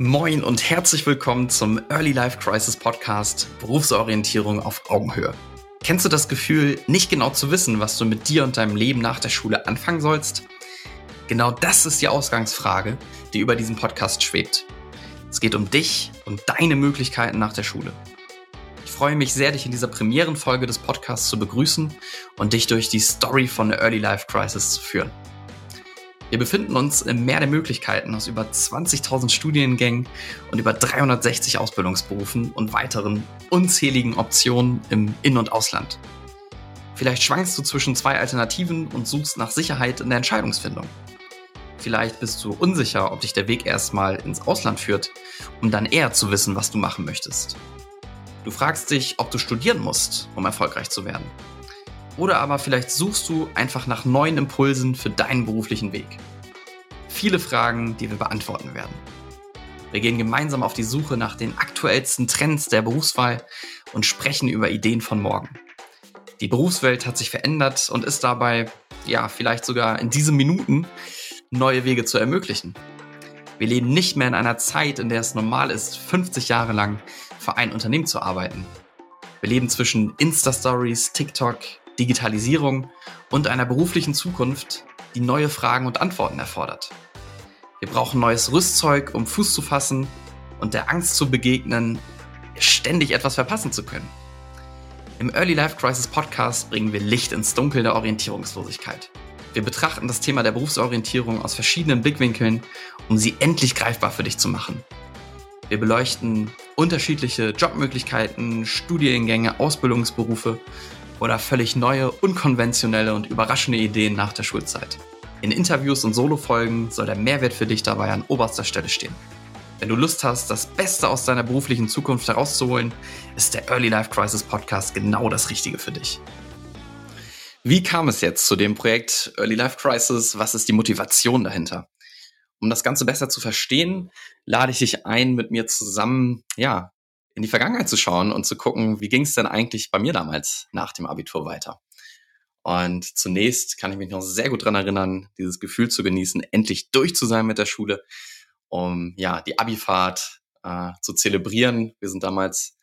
Moin und herzlich willkommen zum Early Life Crisis Podcast Berufsorientierung auf Augenhöhe. Kennst du das Gefühl, nicht genau zu wissen, was du mit dir und deinem Leben nach der Schule anfangen sollst? Genau das ist die Ausgangsfrage, die über diesen Podcast schwebt. Es geht um dich und deine Möglichkeiten nach der Schule. Ich freue mich sehr, dich in dieser Premierenfolge des Podcasts zu begrüßen und dich durch die Story von der Early Life Crisis zu führen. Wir befinden uns im Meer der Möglichkeiten aus über 20.000 Studiengängen und über 360 Ausbildungsberufen und weiteren unzähligen Optionen im In- und Ausland. Vielleicht schwankst du zwischen zwei Alternativen und suchst nach Sicherheit in der Entscheidungsfindung. Vielleicht bist du unsicher, ob dich der Weg erstmal ins Ausland führt, um dann eher zu wissen, was du machen möchtest. Du fragst dich, ob du studieren musst, um erfolgreich zu werden. Oder aber vielleicht suchst du einfach nach neuen Impulsen für deinen beruflichen Weg. Viele Fragen, die wir beantworten werden. Wir gehen gemeinsam auf die Suche nach den aktuellsten Trends der Berufswahl und sprechen über Ideen von morgen. Die Berufswelt hat sich verändert und ist dabei, ja, vielleicht sogar in diesen Minuten neue Wege zu ermöglichen. Wir leben nicht mehr in einer Zeit, in der es normal ist, 50 Jahre lang für ein Unternehmen zu arbeiten. Wir leben zwischen Insta-Stories, TikTok, Digitalisierung und einer beruflichen Zukunft, die neue Fragen und Antworten erfordert. Wir brauchen neues Rüstzeug, um Fuß zu fassen und der Angst zu begegnen, ständig etwas verpassen zu können. Im Early Life Crisis Podcast bringen wir Licht ins Dunkel der Orientierungslosigkeit. Wir betrachten das Thema der Berufsorientierung aus verschiedenen Blickwinkeln, um sie endlich greifbar für dich zu machen. Wir beleuchten unterschiedliche Jobmöglichkeiten, Studiengänge, Ausbildungsberufe oder völlig neue, unkonventionelle und überraschende Ideen nach der Schulzeit. In Interviews und Solofolgen soll der Mehrwert für dich dabei an oberster Stelle stehen. Wenn du Lust hast, das Beste aus deiner beruflichen Zukunft herauszuholen, ist der Early Life Crisis Podcast genau das Richtige für dich. Wie kam es jetzt zu dem Projekt Early Life Crisis? Was ist die Motivation dahinter? Um das Ganze besser zu verstehen, lade ich dich ein, mit mir zusammen, ja, in die Vergangenheit zu schauen und zu gucken, wie ging es denn eigentlich bei mir damals nach dem Abitur weiter. Und zunächst kann ich mich noch sehr gut dran erinnern, dieses Gefühl zu genießen, endlich durch zu sein mit der Schule, um ja die Abifahrt äh, zu zelebrieren. Wir sind damals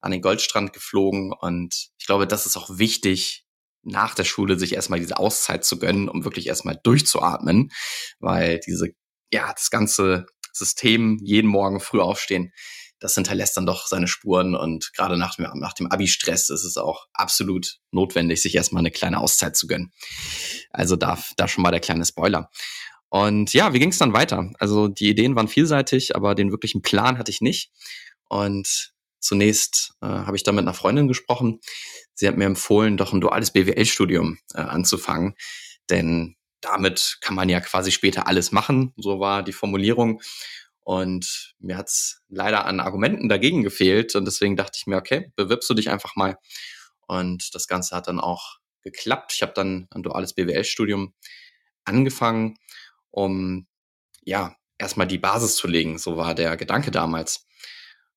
an den Goldstrand geflogen und ich glaube, das ist auch wichtig, nach der Schule sich erstmal diese Auszeit zu gönnen, um wirklich erstmal durchzuatmen, weil diese, ja, das ganze System, jeden Morgen früh aufstehen, das hinterlässt dann doch seine Spuren und gerade nach dem, nach dem Abi-Stress ist es auch absolut notwendig, sich erstmal eine kleine Auszeit zu gönnen. Also da, da schon mal der kleine Spoiler. Und ja, wie ging es dann weiter? Also die Ideen waren vielseitig, aber den wirklichen Plan hatte ich nicht. Und zunächst äh, habe ich da mit einer Freundin gesprochen. Sie hat mir empfohlen, doch ein duales BWL-Studium äh, anzufangen, denn damit kann man ja quasi später alles machen. So war die Formulierung. Und mir hat's leider an Argumenten dagegen gefehlt. Und deswegen dachte ich mir, okay, bewirbst du dich einfach mal. Und das Ganze hat dann auch geklappt. Ich habe dann ein duales BWL-Studium angefangen, um ja erstmal die Basis zu legen. So war der Gedanke damals.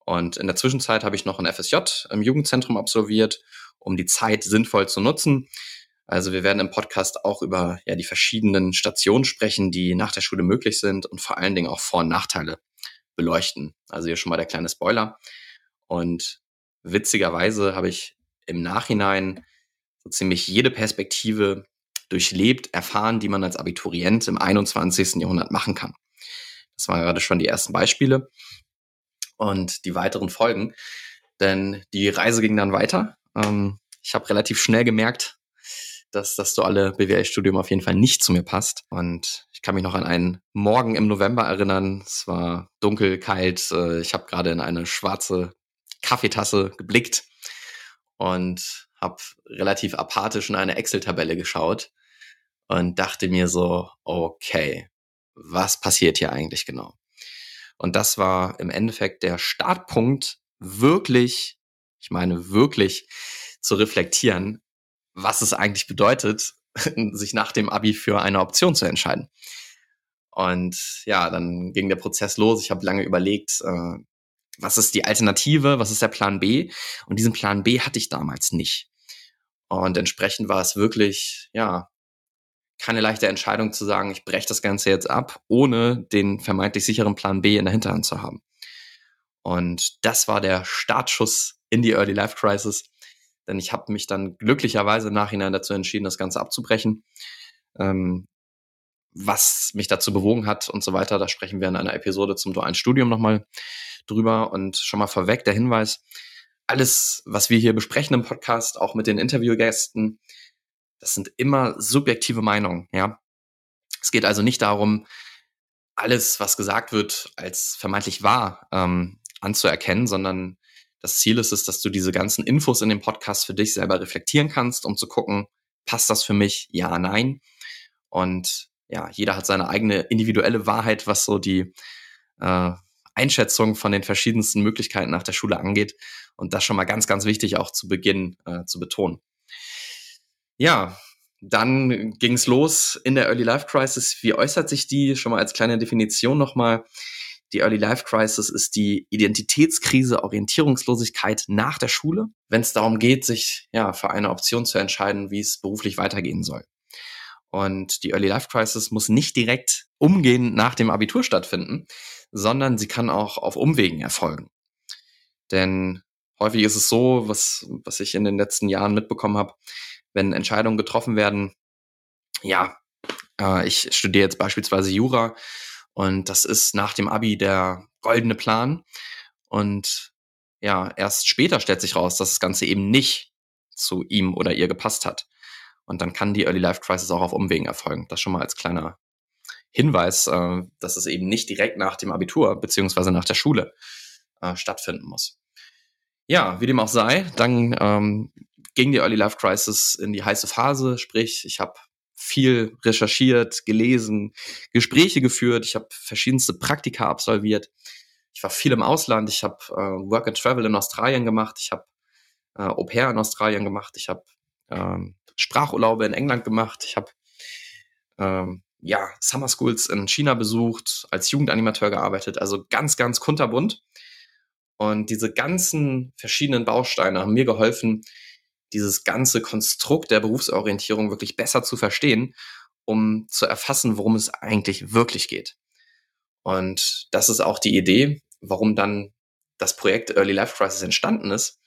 Und in der Zwischenzeit habe ich noch ein FSJ im Jugendzentrum absolviert, um die Zeit sinnvoll zu nutzen. Also wir werden im Podcast auch über ja, die verschiedenen Stationen sprechen, die nach der Schule möglich sind und vor allen Dingen auch Vor- und Nachteile beleuchten. Also hier schon mal der kleine Spoiler. Und witzigerweise habe ich im Nachhinein so ziemlich jede Perspektive durchlebt, erfahren, die man als Abiturient im 21. Jahrhundert machen kann. Das waren gerade schon die ersten Beispiele und die weiteren Folgen. Denn die Reise ging dann weiter. Ähm, ich habe relativ schnell gemerkt, dass das duale BWL-Studium auf jeden Fall nicht zu mir passt. Und ich kann mich noch an einen Morgen im November erinnern. Es war dunkel, kalt. Äh, ich habe gerade in eine schwarze Kaffeetasse geblickt und habe relativ apathisch in eine Excel-Tabelle geschaut und dachte mir so, okay, was passiert hier eigentlich genau? Und das war im Endeffekt der Startpunkt, wirklich, ich meine wirklich zu reflektieren, was es eigentlich bedeutet, sich nach dem Abi für eine Option zu entscheiden. Und ja, dann ging der Prozess los. Ich habe lange überlegt, äh, was ist die Alternative, was ist der Plan B? Und diesen Plan B hatte ich damals nicht. Und entsprechend war es wirklich, ja, keine leichte Entscheidung zu sagen, ich breche das Ganze jetzt ab, ohne den vermeintlich sicheren Plan B in der Hinterhand zu haben. Und das war der Startschuss in die Early Life Crisis, denn ich habe mich dann glücklicherweise im Nachhinein dazu entschieden, das Ganze abzubrechen. Ähm, was mich dazu bewogen hat und so weiter, da sprechen wir in einer Episode zum dualen Studium nochmal drüber. Und schon mal vorweg der Hinweis, alles, was wir hier besprechen im Podcast, auch mit den Interviewgästen, das sind immer subjektive Meinungen, ja. Es geht also nicht darum, alles, was gesagt wird, als vermeintlich wahr ähm, anzuerkennen, sondern das Ziel ist es, dass du diese ganzen Infos in dem Podcast für dich selber reflektieren kannst, um zu gucken, passt das für mich? Ja, nein. Und ja, jeder hat seine eigene individuelle Wahrheit, was so die äh, Einschätzung von den verschiedensten Möglichkeiten nach der Schule angeht. Und das schon mal ganz, ganz wichtig auch zu Beginn äh, zu betonen. Ja, dann ging es los in der Early Life Crisis. Wie äußert sich die? Schon mal als kleine Definition nochmal. Die Early Life Crisis ist die Identitätskrise, Orientierungslosigkeit nach der Schule, wenn es darum geht, sich ja für eine Option zu entscheiden, wie es beruflich weitergehen soll. Und die Early Life Crisis muss nicht direkt umgehend nach dem Abitur stattfinden, sondern sie kann auch auf Umwegen erfolgen. Denn häufig ist es so, was, was ich in den letzten Jahren mitbekommen habe, wenn Entscheidungen getroffen werden, ja, äh, ich studiere jetzt beispielsweise Jura und das ist nach dem Abi der goldene Plan. Und ja, erst später stellt sich raus, dass das Ganze eben nicht zu ihm oder ihr gepasst hat. Und dann kann die Early Life Crisis auch auf Umwegen erfolgen. Das schon mal als kleiner Hinweis, äh, dass es eben nicht direkt nach dem Abitur beziehungsweise nach der Schule äh, stattfinden muss. Ja, wie dem auch sei, dann ähm, ging die Early Life Crisis in die heiße Phase, sprich, ich habe viel recherchiert, gelesen, Gespräche geführt, ich habe verschiedenste Praktika absolviert. Ich war viel im Ausland, ich habe äh, Work and Travel in Australien gemacht, ich habe äh, Au pair in Australien gemacht, ich habe ähm, Sprachurlaube in England gemacht, ich habe ähm, ja Summer Schools in China besucht, als Jugendanimateur gearbeitet, also ganz, ganz kunterbunt. Und diese ganzen verschiedenen Bausteine haben mir geholfen, dieses ganze Konstrukt der Berufsorientierung wirklich besser zu verstehen, um zu erfassen, worum es eigentlich wirklich geht. Und das ist auch die Idee, warum dann das Projekt Early Life Crisis entstanden ist,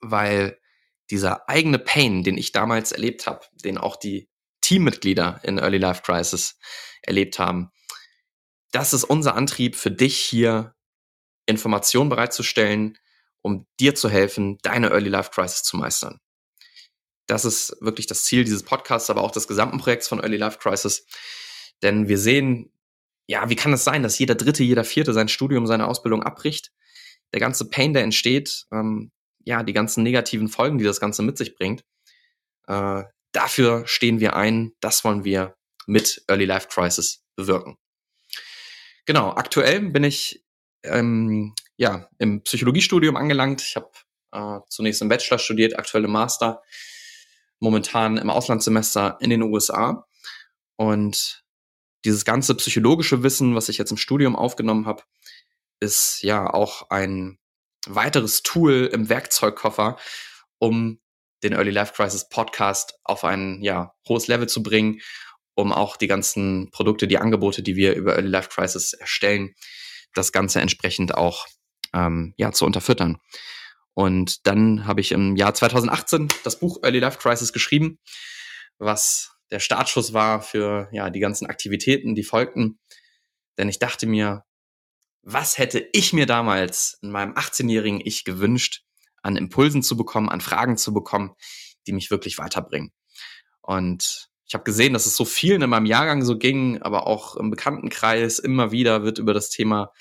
weil dieser eigene Pain, den ich damals erlebt habe, den auch die Teammitglieder in Early Life Crisis erlebt haben, das ist unser Antrieb für dich hier Informationen bereitzustellen, um dir zu helfen, deine Early Life Crisis zu meistern. Das ist wirklich das Ziel dieses Podcasts, aber auch des gesamten Projekts von Early Life Crisis. Denn wir sehen, ja, wie kann es sein, dass jeder Dritte, jeder Vierte sein Studium, seine Ausbildung abbricht? Der ganze Pain, der entsteht, ähm, ja, die ganzen negativen Folgen, die das Ganze mit sich bringt. Äh, dafür stehen wir ein. Das wollen wir mit Early Life Crisis bewirken. Genau, aktuell bin ich ähm, ja, im Psychologiestudium angelangt. Ich habe äh, zunächst im Bachelor studiert, aktuell im Master, momentan im Auslandssemester in den USA. Und dieses ganze psychologische Wissen, was ich jetzt im Studium aufgenommen habe, ist ja auch ein weiteres Tool im Werkzeugkoffer, um den Early Life Crisis Podcast auf ein ja, hohes Level zu bringen, um auch die ganzen Produkte, die Angebote, die wir über Early Life Crisis erstellen, das Ganze entsprechend auch ähm, ja, zu unterfüttern. Und dann habe ich im Jahr 2018 das Buch Early Life Crisis geschrieben, was der Startschuss war für ja, die ganzen Aktivitäten, die folgten. Denn ich dachte mir, was hätte ich mir damals in meinem 18-jährigen Ich gewünscht, an Impulsen zu bekommen, an Fragen zu bekommen, die mich wirklich weiterbringen. Und ich habe gesehen, dass es so vielen in meinem Jahrgang so ging, aber auch im Bekanntenkreis immer wieder wird über das Thema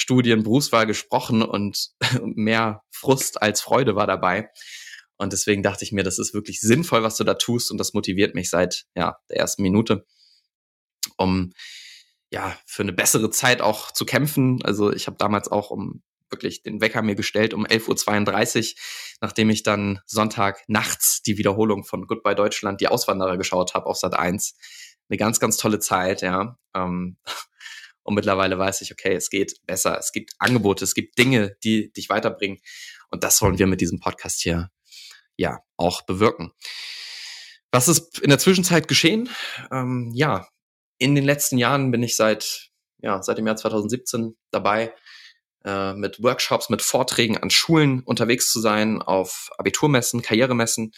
Studien, Berufswahl gesprochen und mehr Frust als Freude war dabei. Und deswegen dachte ich mir, das ist wirklich sinnvoll, was du da tust und das motiviert mich seit ja, der ersten Minute, um ja für eine bessere Zeit auch zu kämpfen. Also ich habe damals auch um wirklich den Wecker mir gestellt um 11.32 Uhr, nachdem ich dann Sonntag nachts die Wiederholung von Goodbye Deutschland, die Auswanderer geschaut habe auf Sat 1. Eine ganz, ganz tolle Zeit, ja. Ähm, und mittlerweile weiß ich, okay, es geht besser. Es gibt Angebote, es gibt Dinge, die dich weiterbringen. Und das wollen wir mit diesem Podcast hier ja auch bewirken. Was ist in der Zwischenzeit geschehen? Ähm, ja, in den letzten Jahren bin ich seit, ja, seit dem Jahr 2017 dabei, äh, mit Workshops, mit Vorträgen an Schulen unterwegs zu sein, auf Abiturmessen, Karrieremessen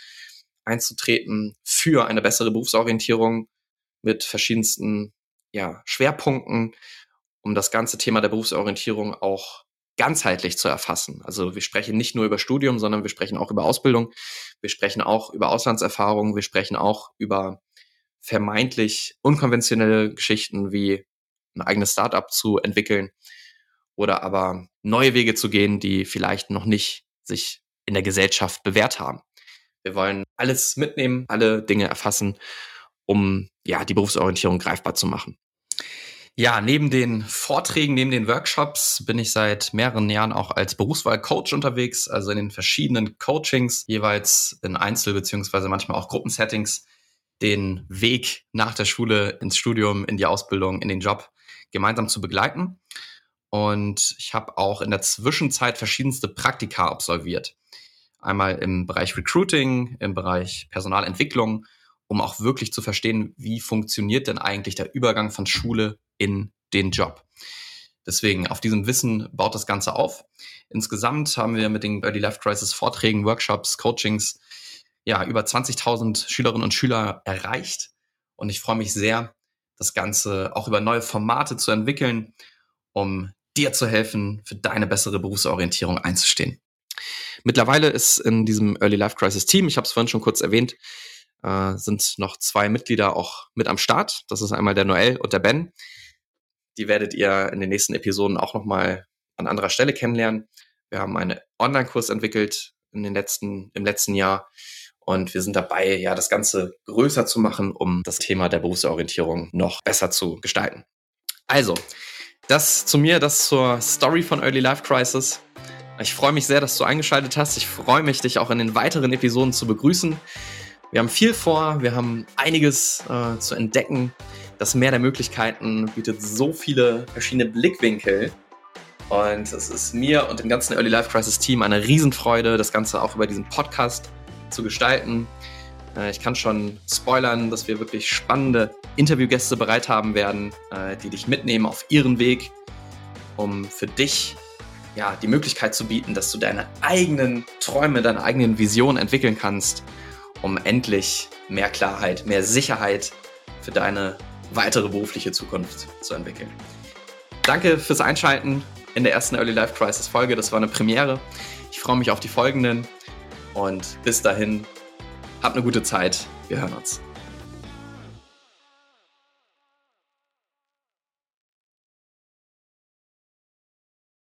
einzutreten für eine bessere Berufsorientierung mit verschiedensten ja, Schwerpunkten, um das ganze Thema der Berufsorientierung auch ganzheitlich zu erfassen. Also wir sprechen nicht nur über Studium, sondern wir sprechen auch über Ausbildung, wir sprechen auch über Auslandserfahrungen, wir sprechen auch über vermeintlich unkonventionelle Geschichten wie ein eigenes Startup zu entwickeln oder aber neue Wege zu gehen, die vielleicht noch nicht sich in der Gesellschaft bewährt haben. Wir wollen alles mitnehmen, alle Dinge erfassen, um ja die Berufsorientierung greifbar zu machen. Ja, neben den Vorträgen, neben den Workshops bin ich seit mehreren Jahren auch als Berufswahlcoach unterwegs, also in den verschiedenen Coachings, jeweils in Einzel- beziehungsweise manchmal auch Gruppensettings, den Weg nach der Schule ins Studium, in die Ausbildung, in den Job gemeinsam zu begleiten. Und ich habe auch in der Zwischenzeit verschiedenste Praktika absolviert. Einmal im Bereich Recruiting, im Bereich Personalentwicklung, um auch wirklich zu verstehen, wie funktioniert denn eigentlich der Übergang von Schule in den Job. Deswegen, auf diesem Wissen baut das Ganze auf. Insgesamt haben wir mit den Early Life Crisis Vorträgen, Workshops, Coachings ja über 20.000 Schülerinnen und Schüler erreicht. Und ich freue mich sehr, das Ganze auch über neue Formate zu entwickeln, um dir zu helfen, für deine bessere Berufsorientierung einzustehen. Mittlerweile ist in diesem Early Life Crisis Team, ich habe es vorhin schon kurz erwähnt, äh, sind noch zwei Mitglieder auch mit am Start. Das ist einmal der Noel und der Ben. Die werdet ihr in den nächsten Episoden auch nochmal an anderer Stelle kennenlernen. Wir haben einen Online-Kurs entwickelt in den letzten, im letzten Jahr. Und wir sind dabei, ja, das Ganze größer zu machen, um das Thema der Berufsorientierung noch besser zu gestalten. Also, das zu mir, das zur Story von Early Life Crisis. Ich freue mich sehr, dass du eingeschaltet hast. Ich freue mich, dich auch in den weiteren Episoden zu begrüßen. Wir haben viel vor, wir haben einiges äh, zu entdecken. Das Meer der Möglichkeiten bietet so viele verschiedene Blickwinkel. Und es ist mir und dem ganzen Early Life Crisis Team eine Riesenfreude, das Ganze auch über diesen Podcast zu gestalten. Äh, ich kann schon spoilern, dass wir wirklich spannende Interviewgäste bereit haben werden, äh, die dich mitnehmen auf ihren Weg, um für dich ja, die Möglichkeit zu bieten, dass du deine eigenen Träume, deine eigenen Visionen entwickeln kannst, um endlich mehr Klarheit, mehr Sicherheit für deine weitere berufliche Zukunft zu entwickeln. Danke fürs Einschalten in der ersten Early Life Crisis Folge. Das war eine Premiere. Ich freue mich auf die folgenden und bis dahin, habt eine gute Zeit. Wir hören uns.